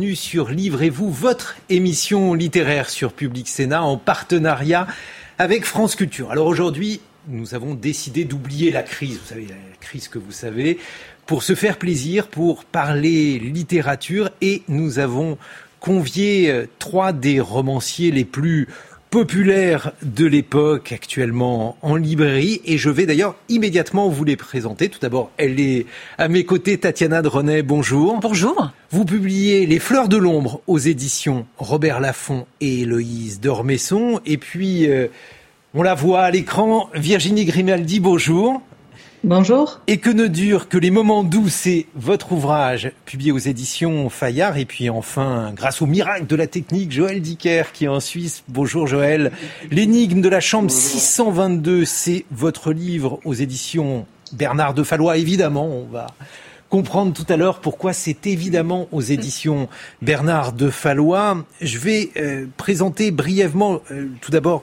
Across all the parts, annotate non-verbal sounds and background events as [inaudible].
Bienvenue sur Livrez-vous, votre émission littéraire sur Public Sénat en partenariat avec France Culture. Alors aujourd'hui, nous avons décidé d'oublier la crise, vous savez, la crise que vous savez, pour se faire plaisir, pour parler littérature et nous avons convié euh, trois des romanciers les plus populaires de l'époque actuellement en librairie et je vais d'ailleurs immédiatement vous les présenter. Tout d'abord, elle est à mes côtés, Tatiana Drenet, bonjour. Bonjour. Vous publiez Les Fleurs de l'ombre aux éditions Robert Laffont et Héloïse Dormesson et puis euh, on la voit à l'écran, Virginie Grimaldi, bonjour. Bonjour. Et que ne dure que les moments doux, c'est votre ouvrage publié aux éditions Fayard. Et puis enfin, grâce au miracle de la technique, Joël Dicker qui est en Suisse. Bonjour Joël. L'énigme de la chambre 622, c'est votre livre aux éditions Bernard de Fallois. Évidemment, on va comprendre tout à l'heure pourquoi c'est évidemment aux éditions Bernard de Fallois. Je vais euh, présenter brièvement, euh, tout d'abord,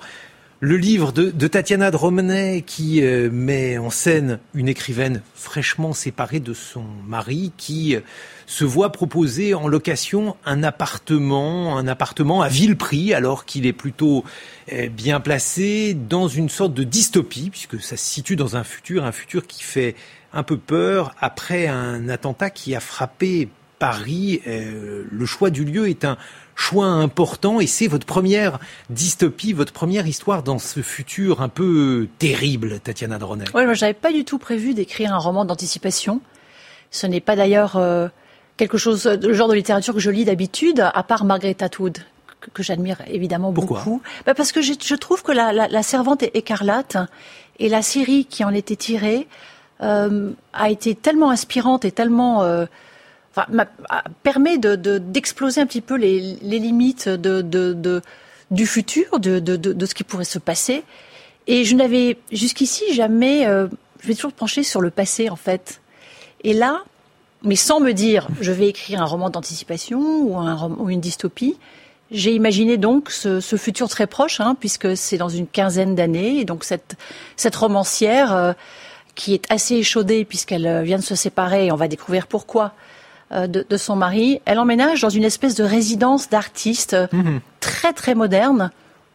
le livre de, de Tatiana Dromenet qui euh, met en scène une écrivaine fraîchement séparée de son mari qui euh, se voit proposer en location un appartement, un appartement à vil prix alors qu'il est plutôt euh, bien placé dans une sorte de dystopie puisque ça se situe dans un futur, un futur qui fait un peu peur après un attentat qui a frappé Paris. le choix du lieu est un choix important et c'est votre première dystopie, votre première histoire dans ce futur un peu terrible, Tatiana Dronet. Oui, moi j'avais pas du tout prévu d'écrire un roman d'anticipation. Ce n'est pas d'ailleurs euh, quelque chose, le genre de littérature que je lis d'habitude, à part Margaret Atwood, que, j'admire évidemment Pourquoi? beaucoup. Bah parce que je, je trouve que la, la, la, Servante écarlate et la série qui en était tirée euh, a été tellement inspirante et tellement euh, permet de, d'exploser un petit peu les, limites du futur, de, ce qui pourrait se passer. Et je n'avais jusqu'ici jamais, euh, je vais toujours pencher sur le passé en fait. Et là, mais sans me dire, je vais écrire un roman d'anticipation ou, un, ou une dystopie, j'ai imaginé donc ce, futur très proche, hein, puisque c'est dans une quinzaine d'années, et donc cette, romancière euh, qui est assez échaudée puisqu'elle euh, vient de se séparer, et on va découvrir pourquoi, de, de, son mari, elle emménage dans une espèce de résidence d'artiste mmh. très très moderne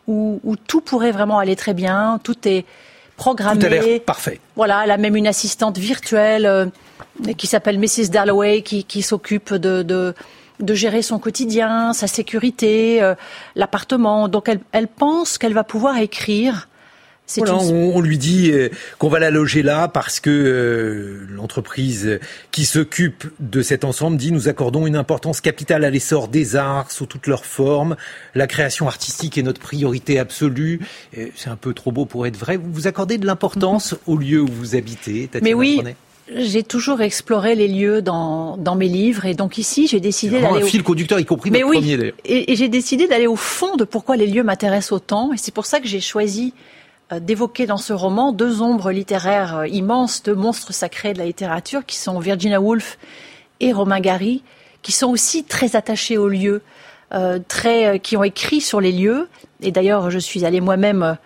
où, où, tout pourrait vraiment aller très bien, tout est programmé. Tout a l'air parfait. Voilà, elle a même une assistante virtuelle euh, qui s'appelle Mrs. Dalloway qui, qui s'occupe de, de, de, gérer son quotidien, sa sécurité, euh, l'appartement. Donc elle, elle pense qu'elle va pouvoir écrire voilà, on, on, lui dit euh, qu'on va la loger là parce que euh, l'entreprise qui s'occupe de cet ensemble dit nous accordons une importance capitale à l'essor des arts sous toutes leurs formes. La création artistique est notre priorité absolue. C'est un peu trop beau pour être vrai. Vous vous accordez de l'importance au lieu où vous habitez, Tatiana Mais oui. J'ai toujours exploré les lieux dans, dans mes livres et donc ici j'ai décidé d'aller un fil conducteur y compris Mais oui, premier d'ailleurs. Et, et j'ai décidé d'aller au fond de pourquoi les lieux m'intéressent autant et c'est pour ça que j'ai choisi d'évoquer dans ce roman deux ombres littéraires immenses, deux monstres sacrés de la littérature, qui sont Virginia Woolf et Romain Gary, qui sont aussi très attachés aux lieux, euh, très, qui ont écrit sur les lieux. Et d'ailleurs, je suis allée moi-même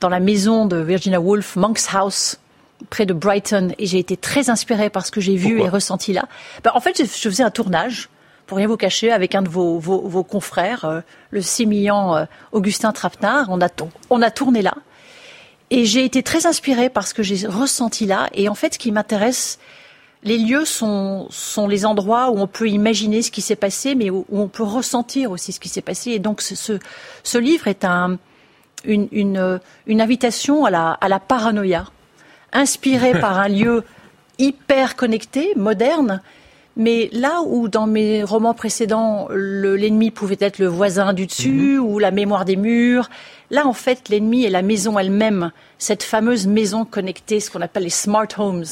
dans la maison de Virginia Woolf, Monk's House, près de Brighton, et j'ai été très inspirée par ce que j'ai vu Pourquoi et ressenti là. Ben, en fait, je, faisais un tournage, pour rien vous cacher, avec un de vos, vos, vos confrères, euh, le sémillant euh, Augustin Trapenard. On a, on a tourné là. Et j'ai été très inspirée par ce que j'ai ressenti là. Et en fait, ce qui m'intéresse, les lieux sont, sont les endroits où on peut imaginer ce qui s'est passé, mais où, on peut ressentir aussi ce qui s'est passé. Et donc, ce, ce, ce livre est un, une, une, une, invitation à la, à la paranoïa, inspirée [laughs] par un lieu hyper connecté, moderne, mais là où dans mes romans précédents, l'ennemi pouvait être le voisin du dessus mmh. ou la mémoire des murs, là en fait l'ennemi est la maison elle-même, cette fameuse maison connectée, ce qu'on appelle les smart homes,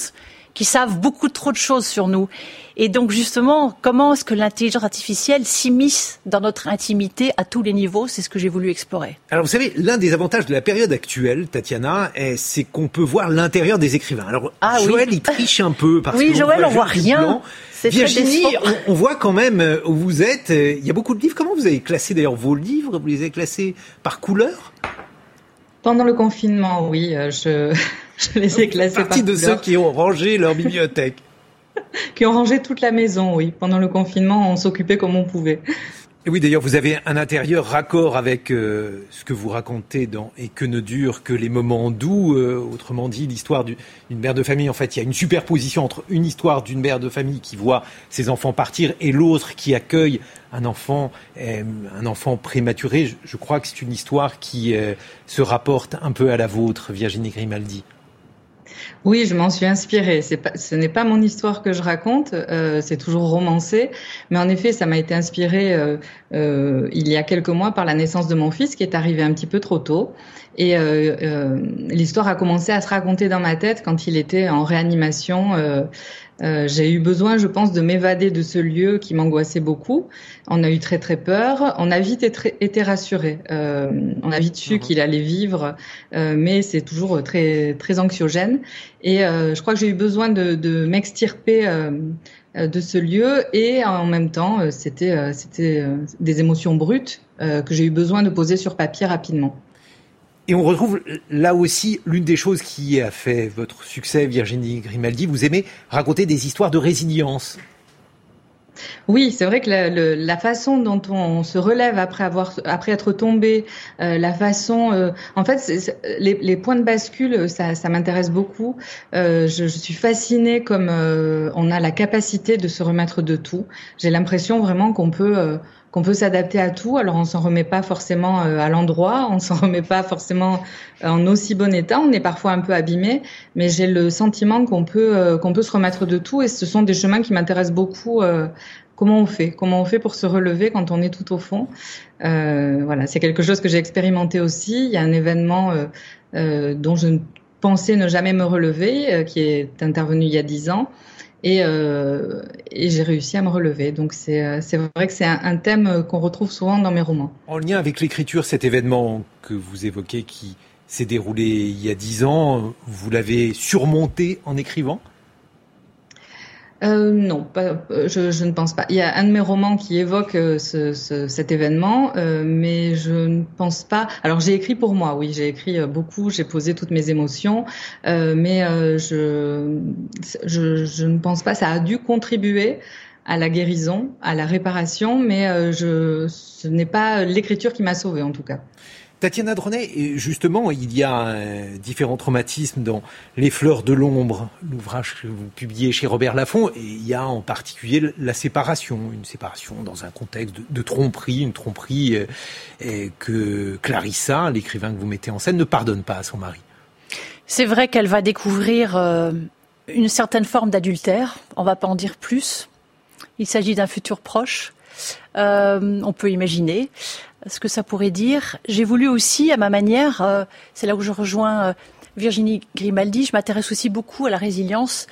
qui savent beaucoup trop de choses sur nous. Et donc justement, comment est-ce que l'intelligence artificielle s'immisce dans notre intimité à tous les niveaux? C'est ce que j'ai voulu explorer. Alors vous savez, l'un des avantages de la période actuelle, Tatiana, c'est qu'on peut voir l'intérieur des écrivains. Alors ah, Joël, il triche un peu parce oui, que Joël, on voit rien. Virginie, on, on, voit quand même euh, où vous êtes. Euh, il y a beaucoup de livres. Comment vous avez classé d'ailleurs vos livres? Vous les avez classés par couleur? Pendant le confinement, oui, euh, je, je [laughs] les ai classés par couleur. de ceux qui ont rangé leur bibliothèque. [laughs] qui ont rangé toute la maison, oui. Pendant le confinement, on s'occupait comme on pouvait. Et oui, d'ailleurs, vous avez un intérieur raccord avec euh, ce que vous racontez dans Et que ne durent que les moments doux. Euh, autrement dit, l'histoire d'une mère de famille. En fait, il y a une superposition entre une histoire d'une mère de famille qui voit ses enfants partir et l'autre qui accueille un enfant, euh, un enfant prématuré. Je, je crois que c'est une histoire qui se rapporte un peu à la vôtre, Virginie Grimaldi. Oui, je m'en suis inspirée. ce n'est pas mon histoire que je raconte, euh, c'est toujours romancé, mais en effet, ça m'a été inspiré euh, euh, il y a quelques mois par la naissance de mon fils qui est arrivé un petit peu trop tôt. Et l'histoire a commencé à se raconter dans ma tête quand il était en réanimation euh, j'ai eu besoin, je pense, de m'évader de ce lieu qui m'angoissait beaucoup. On a eu très très peur. On a vite été, été rassuré. Euh, on a vite su mhm. qu'il allait vivre, euh, mais c'est toujours très très anxiogène. Et je crois que j'ai eu besoin de, de m'extirper de ce lieu et en même temps, c'était c'était des émotions brutes que j'ai eu besoin de poser sur papier rapidement. Et on retrouve là aussi l'une des choses qui a fait votre succès, Virginie Grimaldi. Vous aimez raconter des histoires de résilience. Oui, c'est vrai que la, façon dont on se relève après avoir après être tombé, euh, la façon, euh, en fait, les, points de bascule, ça, m'intéresse beaucoup. Euh, je, je, suis fascinée comme on a la capacité de se remettre de tout. J'ai l'impression vraiment qu'on peut qu'on peut s'adapter à tout. Alors on s'en remet pas forcément euh, à l'endroit, on s'en [laughs] remet pas forcément euh, en aussi bon état. On est parfois un peu abîmé, mais j'ai le sentiment qu'on peut euh, qu'on peut se remettre de tout. Et ce sont des chemins qui m'intéressent beaucoup. comment on fait? Comment on fait pour se relever quand on est tout au fond? Voilà, c'est quelque chose que j'ai expérimenté aussi. Il y a un événement dont je pensais ne jamais me relever, qui est intervenu il y a dix ans. Euh, et, j'ai réussi à me relever. Donc c'est euh, vrai que c'est un, thème qu'on retrouve souvent dans mes romans. En lien avec l'écriture, cet événement que vous évoquez qui s'est déroulé il y a dix ans, vous l'avez surmonté en écrivant? Euh, non, pas, je, je, ne pense pas. Il y a un de mes romans qui évoque euh, ce, ce, cet événement, euh, mais je ne pense pas. Alors j'ai écrit pour moi, oui, j'ai écrit euh, beaucoup, j'ai posé toutes mes émotions, euh, mais je, je, je, ne pense pas. Ça a dû contribuer à la guérison, à la réparation, mais je, ce n'est pas l'écriture qui m'a sauvée en tout cas. Tatiana Dronet, justement, il y a euh, différents traumatismes dans Les Fleurs de l'ombre, l'ouvrage que vous publiez chez Robert Laffont, et il y a en particulier la séparation, une séparation dans un contexte de, tromperie, une tromperie euh, que Clarissa, l'écrivain que vous mettez en scène, ne pardonne pas à son mari. C'est vrai qu'elle va découvrir euh, une certaine forme d'adultère, on va pas en dire plus. Il s'agit d'un futur proche. on peut imaginer ce que ça pourrait dire. J'ai voulu aussi, à ma manière, euh, c'est là où je rejoins euh, Virginie Grimaldi, je m'intéresse aussi beaucoup à la résilience.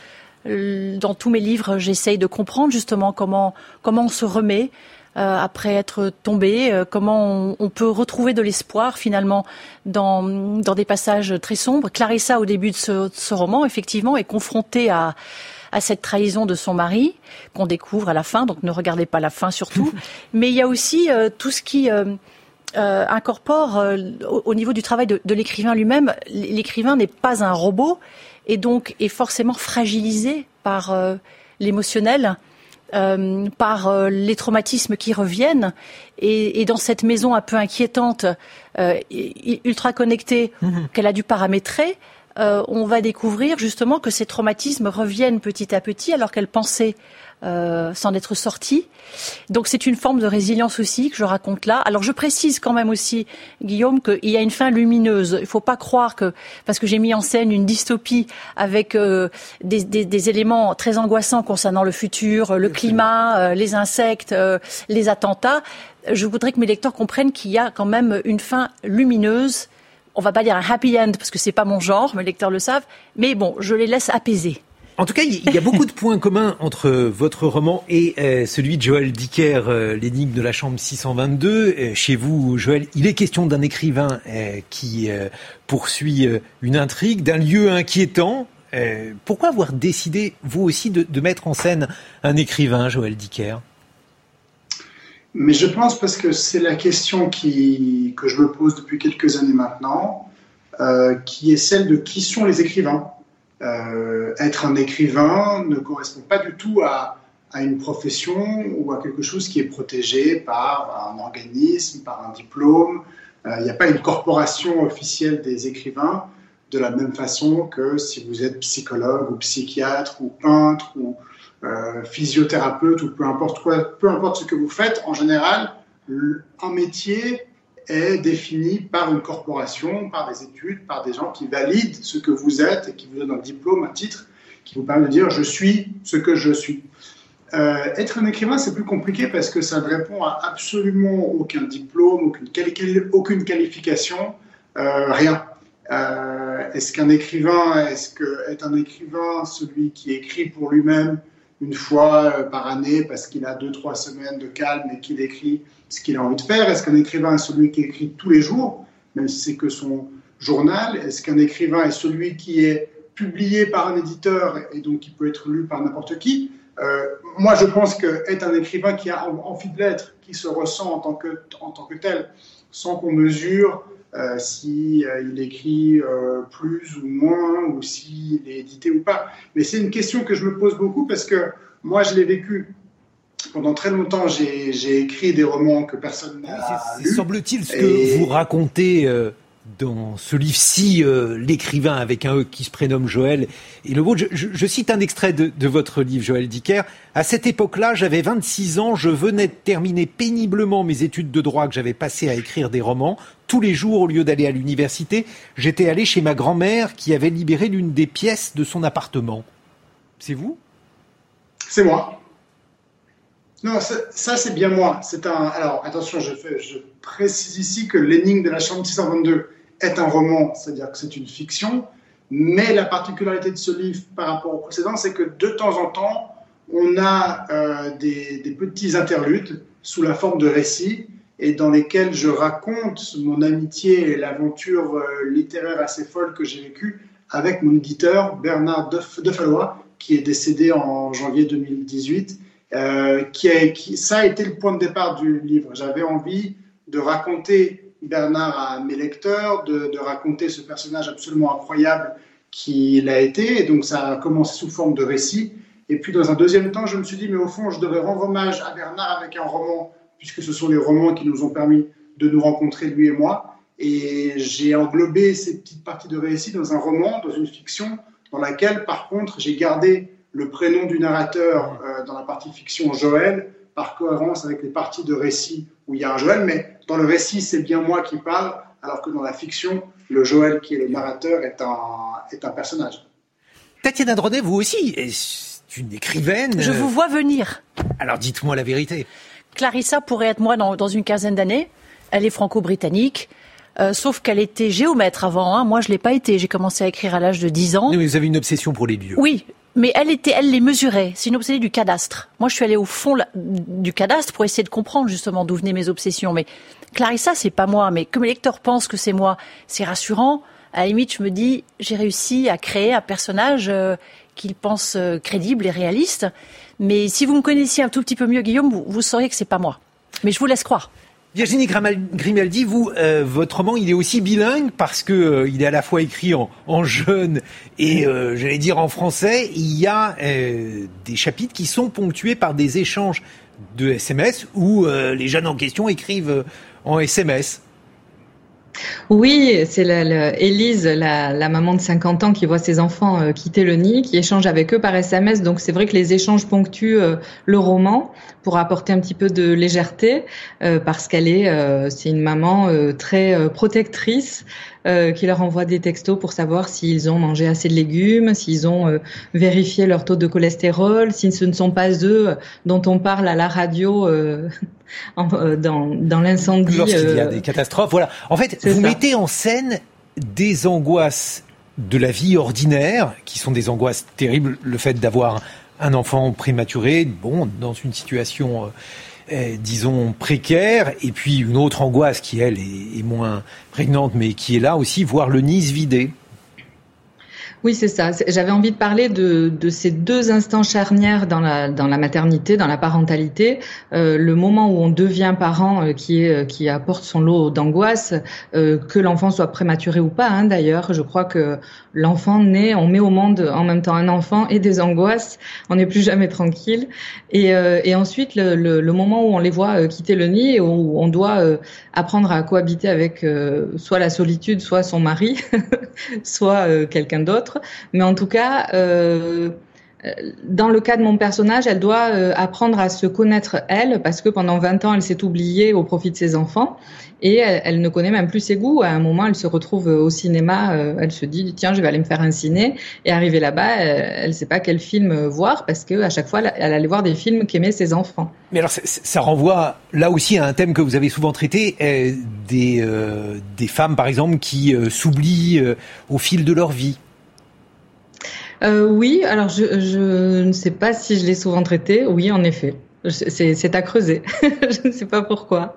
Euh, dans tous mes livres, j'essaye de comprendre justement comment comment on se remet après être tombé, comment on, peut retrouver de l'espoir finalement dans dans des passages très sombres. Clarissa, au début de ce, ce roman, effectivement, est confrontée à à cette trahison de son mari qu'on découvre à la fin. Donc ne regardez pas la fin surtout. [laughs] Mais il y a aussi euh, tout ce qui euh, euh, incorpore au, niveau du travail de, de l'écrivain lui-même. L'écrivain n'est pas un robot et donc est forcément fragilisé par l'émotionnel. Euh, par les traumatismes qui reviennent. Et, et, dans cette maison un peu inquiétante, euh, ultra connectée, mmh qu'elle a dû paramétrer, euh, on va découvrir justement que ces traumatismes reviennent petit à petit alors qu'elle pensait euh, s'en être sortie. Donc c'est une forme de résilience aussi que je raconte là. Alors je précise quand même aussi, Guillaume, qu'il y a une fin lumineuse. Il ne faut pas croire que parce que j'ai mis en scène une dystopie avec euh, des, éléments très angoissants concernant le futur, le climat, les insectes, les attentats. Je voudrais que mes lecteurs comprennent qu'il y a quand même une fin lumineuse on va pas dire un happy end parce que c'est pas mon genre, mes lecteurs le savent, mais bon, je les laisse apaiser. En tout cas, il y a beaucoup de points communs entre votre roman et euh, celui de Joël Dicker, euh, L'énigme de la chambre 622. Euh, chez vous, Joël, il est question d'un écrivain qui poursuit une intrigue, d'un lieu inquiétant. pourquoi avoir décidé, vous aussi, de, mettre en scène un écrivain, Joël Dicker? Mais je pense parce que c'est la question qui, que je me pose depuis quelques années maintenant, qui est celle de qui sont les écrivains euh, être un écrivain ne correspond pas du tout à, à, une profession ou à quelque chose qui est protégé par un organisme, par un diplôme. Euh, il n'y a pas une corporation officielle des écrivains de la même façon que si vous êtes psychologue ou psychiatre ou peintre ou euh, physiothérapeute ou peu importe quoi, peu importe ce que vous faites, en général, un métier est défini par une corporation, par des études, par des gens qui valident ce que vous êtes et qui vous donnent un diplôme, un titre, qui vous permet de dire je suis ce que je suis. Euh, être un écrivain, c'est plus compliqué parce que ça ne répond à absolument aucun diplôme, aucune, qualification, euh, rien. Est-ce qu'un écrivain, est-ce que est un écrivain celui qui écrit pour lui-même une fois par année parce qu'il a deux trois semaines de calme et qu'il écrit ce qu'il a envie de faire. Est-ce qu'un écrivain est celui qui écrit tous les jours, même si c'est que son journal? Est-ce qu'un écrivain est celui qui est publié par un éditeur et donc qui peut être lu par n'importe qui? Euh, Moi, je pense qu'être un écrivain qui a envie de l'être, qui se ressent en tant que, en tant que tel, sans qu'on mesure euh, s'il euh, il écrit euh, plus ou moins, ou s'il est édité ou pas. Mais c'est une question que je me pose beaucoup parce que moi, je l'ai vécu pendant très longtemps, j'ai écrit des romans que personne n'a Semble-t-il ce que vous racontez dans ce livre-ci, euh, l'écrivain avec un E qui se prénomme Joël et le vôtre. Je, cite un extrait de, de, votre livre, Joël Dicker. À cette époque-là, j'avais 26 ans, je venais de terminer péniblement mes études de droit que j'avais passées à écrire des romans. Tous les jours, au lieu d'aller à l'université, j'étais allé chez ma grand-mère qui avait libéré l'une des pièces de son appartement. C'est vous? C'est moi. Non, ça, c'est bien moi. C'est un. Alors attention, je, fais, je précise ici que l'énigme de la chambre 622 est un roman, c'est-à-dire que c'est une fiction. Mais la particularité de ce livre par rapport au précédent, c'est que de temps en temps, on a euh, des, petits interludes sous la forme de récits et dans lesquels je raconte mon amitié et l'aventure euh, littéraire assez folle que j'ai vécue avec mon éditeur Bernard Defalois, qui est décédé en janvier 2018 euh, qui, ça a été le point de départ du livre. J'avais envie de raconter Bernard à mes lecteurs, de, raconter ce personnage absolument incroyable qu'il a été. Et donc ça a commencé sous forme de récit. Et puis dans un deuxième temps, je me suis dit, mais au fond, je devrais rendre hommage à Bernard avec un roman, puisque ce sont les romans qui nous ont permis de nous rencontrer, lui et moi. Et j'ai englobé ces petites parties de récit dans un roman, dans une fiction, dans laquelle, par contre, j'ai gardé le prénom du narrateur euh, dans la partie fiction Joël, par cohérence avec les parties de récit où il y a un Joël, mais dans le récit, c'est bien moi qui parle, alors que dans la fiction, le Joël qui est le narrateur est un, est un personnage. Tatiana Dronet, vous aussi, est une écrivaine. Je vous vois venir. Alors dites-moi la vérité. Clarissa pourrait être moi dans, dans une quinzaine d'années. Elle est franco-britannique. Euh, sauf qu'elle était géomètre avant. Hein. Moi, je l'ai pas été. J'ai commencé à écrire à l'âge de 10 ans. Mais vous avez une obsession pour les lieux. Oui, mais elle était, elle les mesurait. C'est une obsédée du cadastre. Moi, je suis allée au fond du cadastre pour essayer de comprendre justement d'où venaient mes obsessions. Mais Clarissa, c'est pas moi. Mais comme les lecteurs pensent que c'est moi, c'est rassurant. À la limite, je me dis, j'ai réussi à créer un personnage euh, qu'ils pensent euh, crédible et réaliste. Mais si vous me connaissiez un tout petit peu mieux, Guillaume, vous, vous sauriez que c'est pas moi. Mais je vous laisse croire. Virginie Grimaldi, vous, euh, votre roman, il est aussi bilingue parce que euh, il est à la fois écrit en, jeune et, euh, j'allais dire, en français. Il y a des chapitres qui sont ponctués par des échanges de SMS où les jeunes en question écrivent en SMS. Oui, c'est Élise, la, maman de 50 ans qui voit ses enfants euh, quitter le nid, qui échange avec eux par SMS. Donc c'est vrai que les échanges ponctuent euh, le roman pour apporter un petit peu de légèreté, euh, parce qu'elle est, c'est une maman très protectrice euh, qui leur envoie des textos pour savoir s'ils ont mangé assez de légumes, s'ils ont euh, vérifié leur taux de cholestérol, si ce ne sont pas eux dont on parle à la radio euh, [laughs] dans, dans l'incendie. Lorsqu'il y a des catastrophes, voilà. En fait, vous mettez en scène des angoisses de la vie ordinaire, qui sont des angoisses terribles, le fait d'avoir un enfant prématuré, bon, dans une situation, disons, précaire, et puis une autre angoisse qui, elle, est, est, moins prégnante, mais qui est là aussi, voir le nid se vider. Oui, c'est ça. J'avais envie de parler de, de, ces deux instants charnières dans la, dans la maternité, dans la parentalité. Euh, le moment où on devient parent, euh, qui, est, euh, qui apporte son lot d'angoisse, euh, que l'enfant soit prématuré ou pas. Hein, D'ailleurs, je crois que l'enfant naît, on met au monde en même temps un enfant et des angoisses. On n'est plus jamais tranquille. Et, euh, et ensuite, le, le, le, moment où on les voit quitter le nid et où on doit apprendre à cohabiter avec soit la solitude, soit son mari, [laughs] soit quelqu'un d'autre mais en tout cas, euh, dans le cas de mon personnage, elle doit euh, apprendre à se connaître elle, parce que pendant 20 ans, elle s'est oubliée au profit de ses enfants, et elle, ne connaît même plus ses goûts. À un moment, elle se retrouve au cinéma, euh, elle se dit, tiens, je vais aller me faire un ciné, et arrivée là-bas, elle ne sait pas quel film voir, parce que à chaque fois, elle allait voir des films qu'aimaient ses enfants. Mais alors, ça renvoie là aussi à un thème que vous avez souvent traité, des, des femmes, par exemple, qui s'oublient au fil de leur vie euh, Oui, alors je, je, ne sais pas si je l'ai souvent traité. Oui, en effet. C'est à creuser. [laughs] je ne sais pas pourquoi.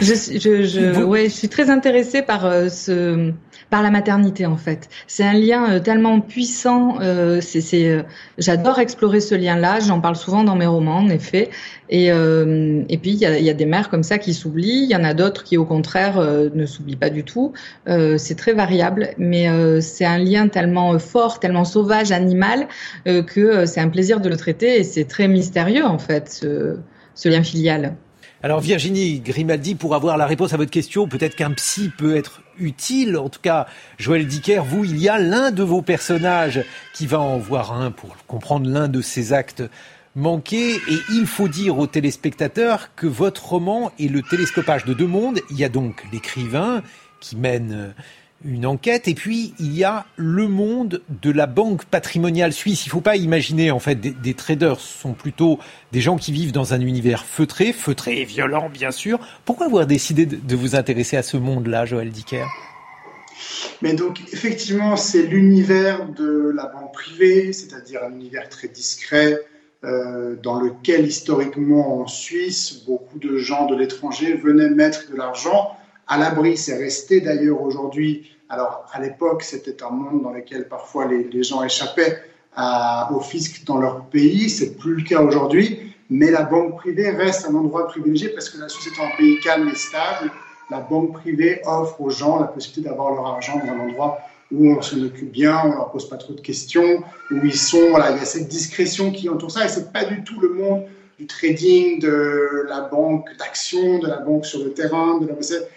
Je, je, je, ouais, je suis très intéressée par euh, ce par la maternité en fait. C'est un lien euh, tellement puissant. Euh, c'est, j'adore explorer ce lien-là. J'en parle souvent dans mes romans, en effet. Et, et puis il y a, y a, des mères comme ça qui s'oublient. Il y en a d'autres qui, au contraire, ne s'oublient pas du tout. c'est très variable, mais c'est un lien tellement fort, tellement sauvage, animal, que c'est un plaisir de le traiter. Et c'est très mystérieux en fait, ce, ce lien filial. Alors Virginie Grimaldi, pour avoir la réponse à votre question, peut-être qu'un psy peut être utile. En tout cas, Joël Dicker, vous, il y a l'un de vos personnages qui va en voir un pour comprendre l'un de ses actes manqués. Et il faut dire aux téléspectateurs que votre roman est le télescopage de deux mondes. Il y a donc l'écrivain qui mène une enquête. Et puis, il y a le monde de la banque patrimoniale suisse. Il ne faut pas imaginer, en fait, des, traders. Ce sont plutôt des gens qui vivent dans un univers feutré, feutré et violent, bien sûr. Pourquoi avoir décidé de, vous intéresser à ce monde-là, Joël Dicker? Mais donc, effectivement, c'est l'univers de la banque privée, c'est-à-dire un univers très discret, euh, dans lequel, historiquement, en Suisse, beaucoup de gens de l'étranger venaient mettre de l'argent à l'abri. C'est resté d'ailleurs aujourd'hui alors, à l'époque, c'était un monde dans lequel parfois les, gens échappaient au fisc dans leur pays. C'est plus le cas aujourd'hui. Mais la banque privée reste un endroit privilégié parce que la Suisse est un pays calme et stable. La banque privée offre aux gens la possibilité d'avoir leur argent dans un endroit où on s'en occupe bien, on leur pose pas trop de questions, où ils sont, voilà, il y a cette discrétion qui entoure ça et c'est pas du tout le monde du trading, de la banque d'action, de la banque sur le terrain. De la...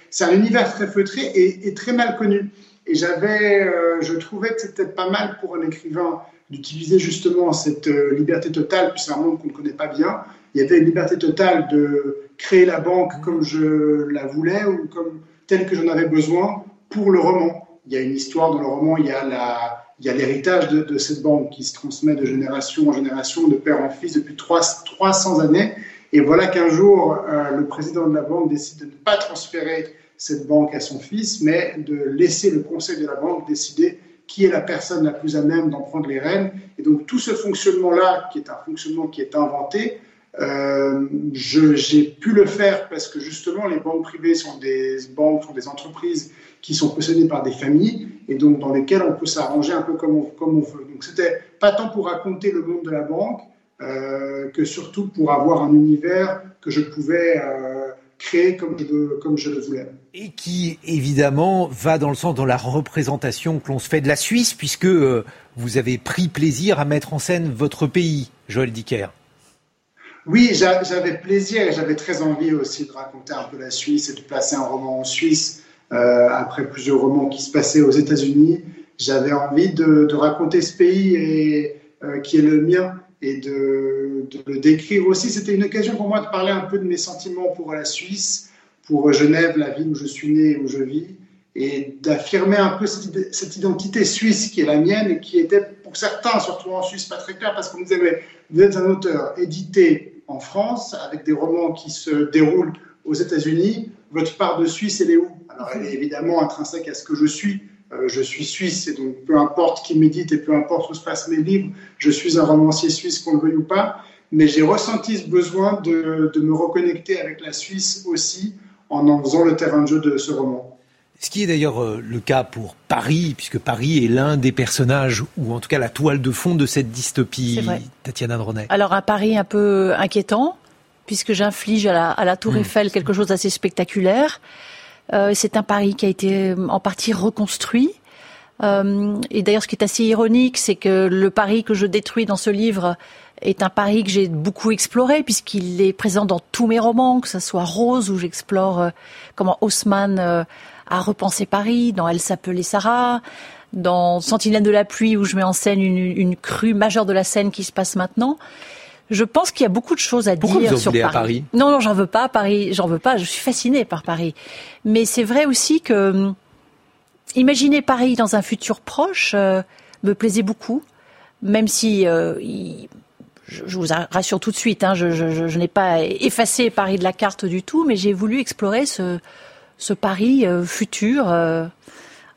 C'est un univers très feutré et, et très mal connu. Et j'avais, euh, je trouvais que c'était pas mal pour un écrivain d'utiliser justement cette euh, liberté totale, puis c'est un monde qu'on ne connaît pas bien. Il y avait une liberté totale de créer la banque comme je la voulais ou comme telle que j'en avais besoin pour le roman. Il y a une histoire dans le roman, il y a la, il y a l'héritage de, cette banque qui se transmet de génération en génération, de père en fils depuis 300 années. Et voilà qu'un jour, euh, le président de la banque décide de ne pas transférer cette banque à son fils, mais de laisser le conseil de la banque décider qui est la personne la plus à même d'en prendre les rênes. Et donc tout ce fonctionnement-là, qui est un fonctionnement qui est inventé, euh, j'ai pu le faire parce que justement les banques privées sont des banques, sont des entreprises qui sont possédées par des familles et donc dans lesquelles on peut s'arranger un peu comme on, comme on veut. Donc c'était pas tant pour raconter le monde de la banque euh, que surtout pour avoir un univers que je pouvais euh, créer comme je, comme je le voulais. Et qui, évidemment, va dans le sens de la représentation que l'on se fait de la Suisse, puisque euh, vous avez pris plaisir à mettre en scène votre pays, Joël Dicker. Oui, j'avais plaisir et j'avais très envie aussi de raconter un peu la Suisse et de placer un roman en Suisse euh, après plusieurs romans qui se passaient aux États-Unis. J'avais envie de, raconter ce pays et, euh, qui est le mien et de, le décrire aussi. C'était une occasion pour moi de parler un peu de mes sentiments pour la Suisse, pour Genève, la ville où je suis né et où je vis, et d'affirmer un peu cette, identité suisse qui est la mienne et qui était pour certains, surtout en Suisse, pas très clair parce qu'on me disait mais vous êtes un auteur édité en France avec des romans qui se déroulent aux États-Unis, votre part de Suisse, elle est où? Alors elle est évidemment intrinsèque à ce que je suis, Euh, je suis suisse et donc peu importe qui médite et peu importe où se passent mes livres, je suis un romancier suisse qu'on le veuille ou pas. Mais j'ai ressenti ce besoin de, de me reconnecter avec la Suisse aussi en en faisant le terrain de jeu de ce roman. Ce qui est d'ailleurs euh, le cas pour Paris, puisque Paris est l'un des personnages, ou en tout cas la toile de fond de cette dystopie, Tatiana Dronet. Alors un Paris un peu inquiétant, puisque j'inflige à la, Tour hmm. Eiffel quelque chose d'assez spectaculaire. Euh, c'est un Paris qui a été euh, en partie reconstruit. et d'ailleurs, ce qui est assez ironique, c'est que le Paris que je détruis dans ce livre est un Paris que j'ai beaucoup exploré puisqu'il est présent dans tous mes romans, que ce soit Rose où j'explore comment Haussmann à repenser Paris, dans Elle s'appelait Sarah, dans Sentinelle de la pluie où je mets en scène une, crue majeure de la scène qui se passe maintenant. Je pense qu'il y a beaucoup de choses à dire sur Paris. À Paris. Non, non, j'en veux pas. Paris, j'en veux pas. Je suis fascinée par Paris. Mais c'est vrai aussi que hum, imaginer Paris dans un futur proche euh, me plaisait beaucoup, même si euh, je, vous rassure tout de suite, hein, je, je n'ai pas effacé Paris de la carte du tout, mais j'ai voulu explorer ce, ce pari euh, futur euh,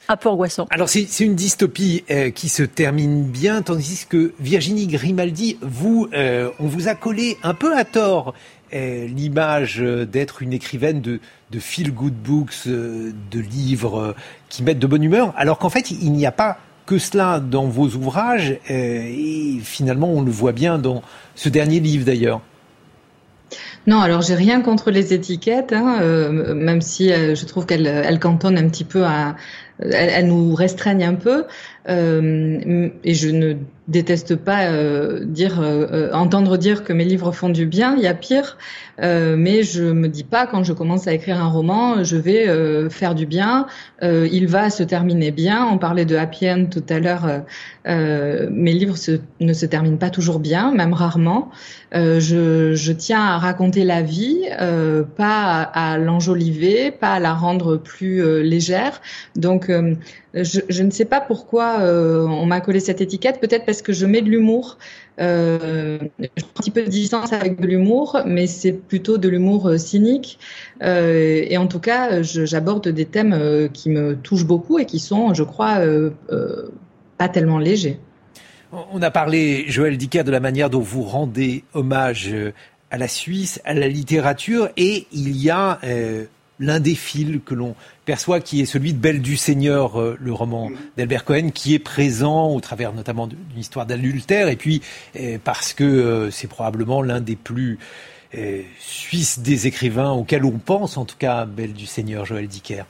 un peu angoissant. Alors c'est une dystopie euh, qui se termine bien, tandis que Virginie Grimaldi, vous, on vous a collé un peu à tort l'image d'être une écrivaine de, feel-good books, de livres qui mettent de bonne humeur, alors qu'en fait il n'y a pas que cela dans vos ouvrages, et finalement on le voit bien dans ce dernier livre d'ailleurs. Non, alors j'ai rien contre les étiquettes, hein, euh, même si euh, je trouve qu'elles elles cantonnent un petit peu à, elles, nous restreignent un peu. Euh, et je ne déteste pas euh, dire, euh, entendre dire que mes livres font du bien. Il y a pire, mais je me dis pas quand je commence à écrire un roman, je vais faire du bien. il va se terminer bien. On parlait de happy end tout à l'heure. mes livres ne se terminent pas toujours bien, même rarement. Je, tiens à raconter la vie, pas à, à l'enjoliver, pas à la rendre plus légère. Donc je, je, ne sais pas pourquoi euh, on m'a collé cette étiquette. Peut-être parce que je mets de l'humour. Euh, je prends un petit peu de distance avec de l'humour, mais c'est plutôt de l'humour euh, cynique. Euh, et en tout cas, j'aborde des thèmes euh, qui me touchent beaucoup et qui sont, je crois, pas tellement légers. On a parlé, Joël Dicker, de la manière dont vous rendez hommage à la Suisse, à la littérature, et il y a l'un des fils que l'on perçoit, qui est celui de Belle du Seigneur, euh, le roman d'Albert Cohen, qui est présent au travers notamment d'une histoire d'adultère, et puis euh, parce que euh, c'est probablement l'un des plus suisses des écrivains auxquels on pense, en tout cas, Belle du Seigneur, Joël Dicker.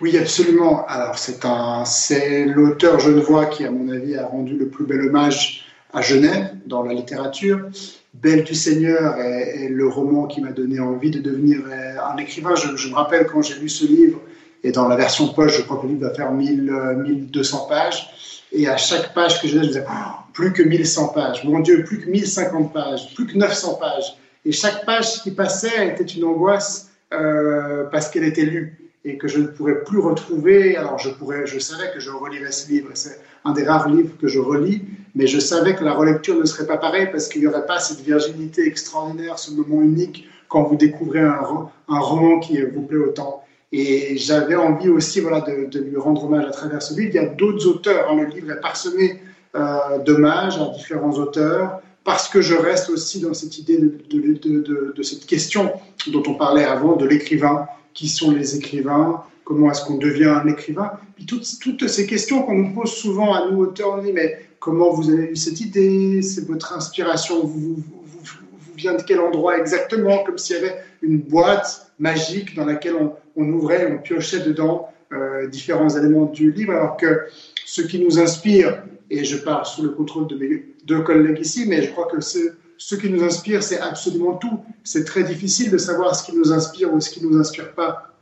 Oui, absolument. Alors, c'est un, c'est l'auteur genevois qui, à mon avis, a rendu le plus bel hommage à Genève dans la littérature. Belle du Seigneur est, le roman qui m'a donné envie de devenir euh, un écrivain. Je, me rappelle quand j'ai lu ce livre, et dans la version poche, je crois que le livre va faire 1000, 1200 euh, pages. Et à chaque page que je lisais, je disais, oh, plus que 1100 pages. Mon Dieu, plus que 1050 pages, plus que 900 pages. Et chaque page qui passait était une angoisse euh, parce qu'elle était lue et que je ne pourrais plus retrouver. Alors je savais que je relirais ce livre. C'est un des rares livres que je relis, mais je savais que la relecture ne serait pas pareille parce qu'il n'y aurait pas cette virginité extraordinaire, ce moment unique quand vous découvrez un, roman qui vous plaît autant. Et j'avais envie aussi voilà, de, lui rendre hommage à travers ce livre. Il y a d'autres auteurs. Hein. Le livre est parsemé euh, d'hommages à différents auteurs parce que je reste aussi dans cette idée de cette question dont on parlait avant, de l'écrivain. Qui sont les écrivains Comment est-ce qu'on devient un écrivain. Puis toutes, toutes, ces questions qu'on nous pose souvent à nous auteurs, on dit mais comment vous avez eu cette idée? C'est votre inspiration vous, vous, vient de quel endroit exactement? Comme s'il y avait une boîte magique dans laquelle on, on ouvrait, on piochait dedans euh, différents éléments du livre, alors que ce qui nous inspire, et je parle sous le contrôle de mes deux collègues ici, mais je crois que ce qui nous inspire, c'est absolument tout. C'est très difficile de savoir ce qui nous inspire ou ce qui ne nous inspire pas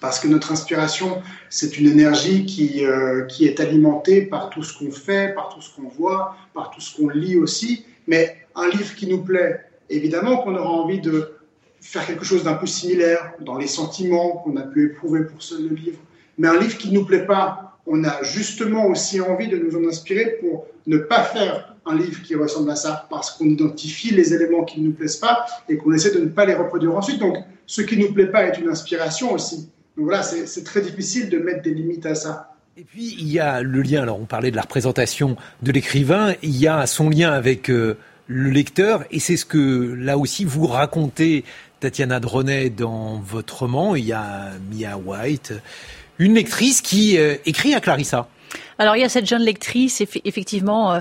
parce que notre inspiration, c'est une énergie qui, euh, qui est alimentée par tout ce qu'on fait, par tout ce qu'on voit, par tout ce qu'on lit aussi. Mais un livre qui nous plaît, évidemment qu'on aura envie de faire quelque chose d'un peu similaire dans les sentiments qu'on a pu éprouver pour ce livre. Mais un livre qui ne nous plaît pas, on a justement aussi envie de nous en inspirer pour ne pas faire un livre qui ressemble à ça, parce qu'on identifie les éléments qui ne nous plaisent pas et qu'on essaie de ne pas les reproduire ensuite. Donc, ce qui ne nous plaît pas est une inspiration aussi voilà, c'est très difficile de mettre des limites à ça. Et puis il y a le lien, alors on parlait de la représentation de l'écrivain, il y a son lien avec euh, le lecteur, et c'est ce que là aussi vous racontez, Tatiana Dronet, dans votre roman. Il y a Mia White, une lectrice qui euh, écrit à Clarissa. Alors il y a cette jeune lectrice, effectivement. Euh,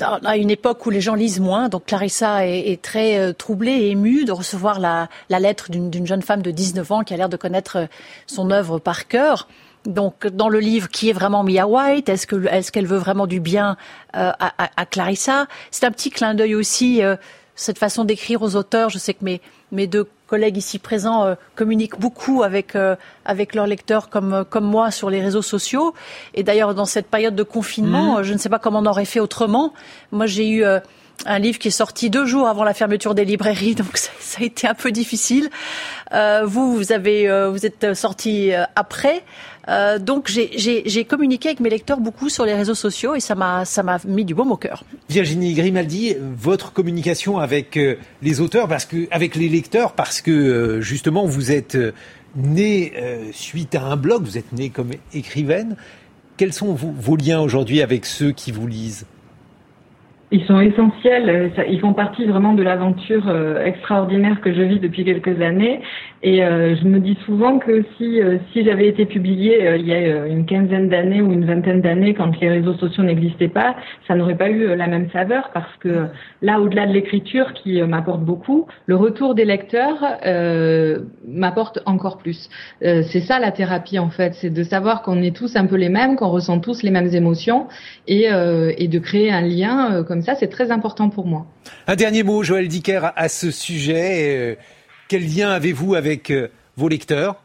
à une époque où les gens lisent moins, donc Clarissa est, très troublée et émue de recevoir la, lettre d'une jeune femme de 19 ans qui a l'air de connaître son œuvre par cœur donc dans le livre qui est vraiment Mia White Est-ce que est-ce qu'elle veut vraiment du bien euh, à, Clarissa? C'est un petit clin d'œil aussi euh, cette façon d'écrire aux auteurs. Je sais que mes deux collègues ici présents euh, communiquent beaucoup avec avec leurs lecteurs comme comme moi sur les réseaux sociaux. Et d'ailleurs dans cette période de confinement, mmh. je ne sais pas comment on aurait fait autrement. Moi j'ai eu un livre qui est sorti deux jours avant la fermeture des librairies, [laughs] donc ça, ça a été un peu difficile. Euh, vous, vous avez, euh, vous êtes sorti euh, après, euh, donc j'ai communiqué avec mes lecteurs beaucoup sur les réseaux sociaux et ça m'a ça m'a mis du baume au cœur. Virginie Grimaldi, votre communication avec les auteurs, parce que avec les lecteurs, parce que justement vous êtes née suite à un blog, vous êtes née comme écrivaine. Quels sont vos liens aujourd'hui avec ceux qui vous lisent? Ils sont essentiels, euh, ils font partie vraiment de l'aventure euh, extraordinaire que je vis depuis quelques années. Et euh, je me dis souvent que si, j'avais été publiée il y a une quinzaine d'années ou une vingtaine d'années, quand les réseaux sociaux n'existaient pas, ça n'aurait pas eu la même saveur parce que là, au-delà de l'écriture qui m'apporte beaucoup, le retour des lecteurs m'apporte encore plus. c'est ça la thérapie en fait, c'est de savoir qu'on est tous un peu les mêmes, qu'on ressent tous les mêmes émotions et, et de créer un lien comme ça, c'est très important pour moi. Un dernier mot, Joël Dicker, à ce sujet. Euh, quel lien avez-vous avec euh, vos lecteurs?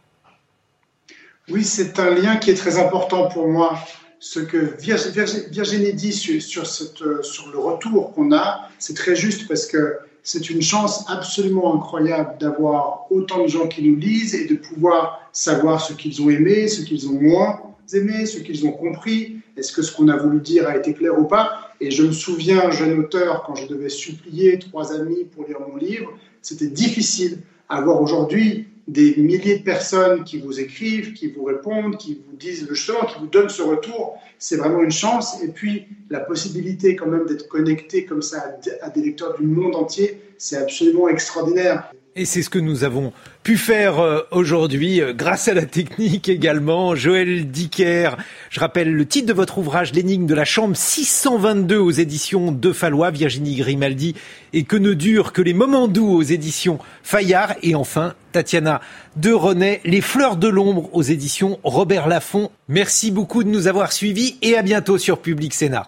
Oui, c'est un lien qui est très important pour moi. Ce que Virginie dit sur, euh, sur le retour qu'on a, c'est très juste parce que c'est une chance absolument incroyable d'avoir autant de gens qui nous lisent et de pouvoir savoir ce qu'ils ont aimé, ce qu'ils ont moins aimé, ce qu'ils ont compris, est-ce que ce qu'on a voulu dire a été clair ou pas? Et je me souviens, jeune auteur, quand je devais supplier trois amis pour lire mon livre, c'était difficile. Avoir aujourd'hui des milliers de personnes qui vous écrivent, qui vous répondent, qui vous disent le qui vous donnent ce retour, c'est vraiment une chance. Et puis, la possibilité quand même d'être connecté comme ça à des lecteurs du monde entier, c'est absolument extraordinaire. Et c'est ce que nous avons pu faire euh, aujourd'hui euh, grâce à la technique également. Joël Dicker, je rappelle le titre de votre ouvrage L'énigme de la chambre 622 aux éditions de Fallois, Virginie Grimaldi et que ne durent que les moments doux aux éditions Fayard et enfin Tatiana de René, Les fleurs de l'ombre aux éditions Robert Laffont. Merci beaucoup de nous avoir suivis et à bientôt sur Public Sénat.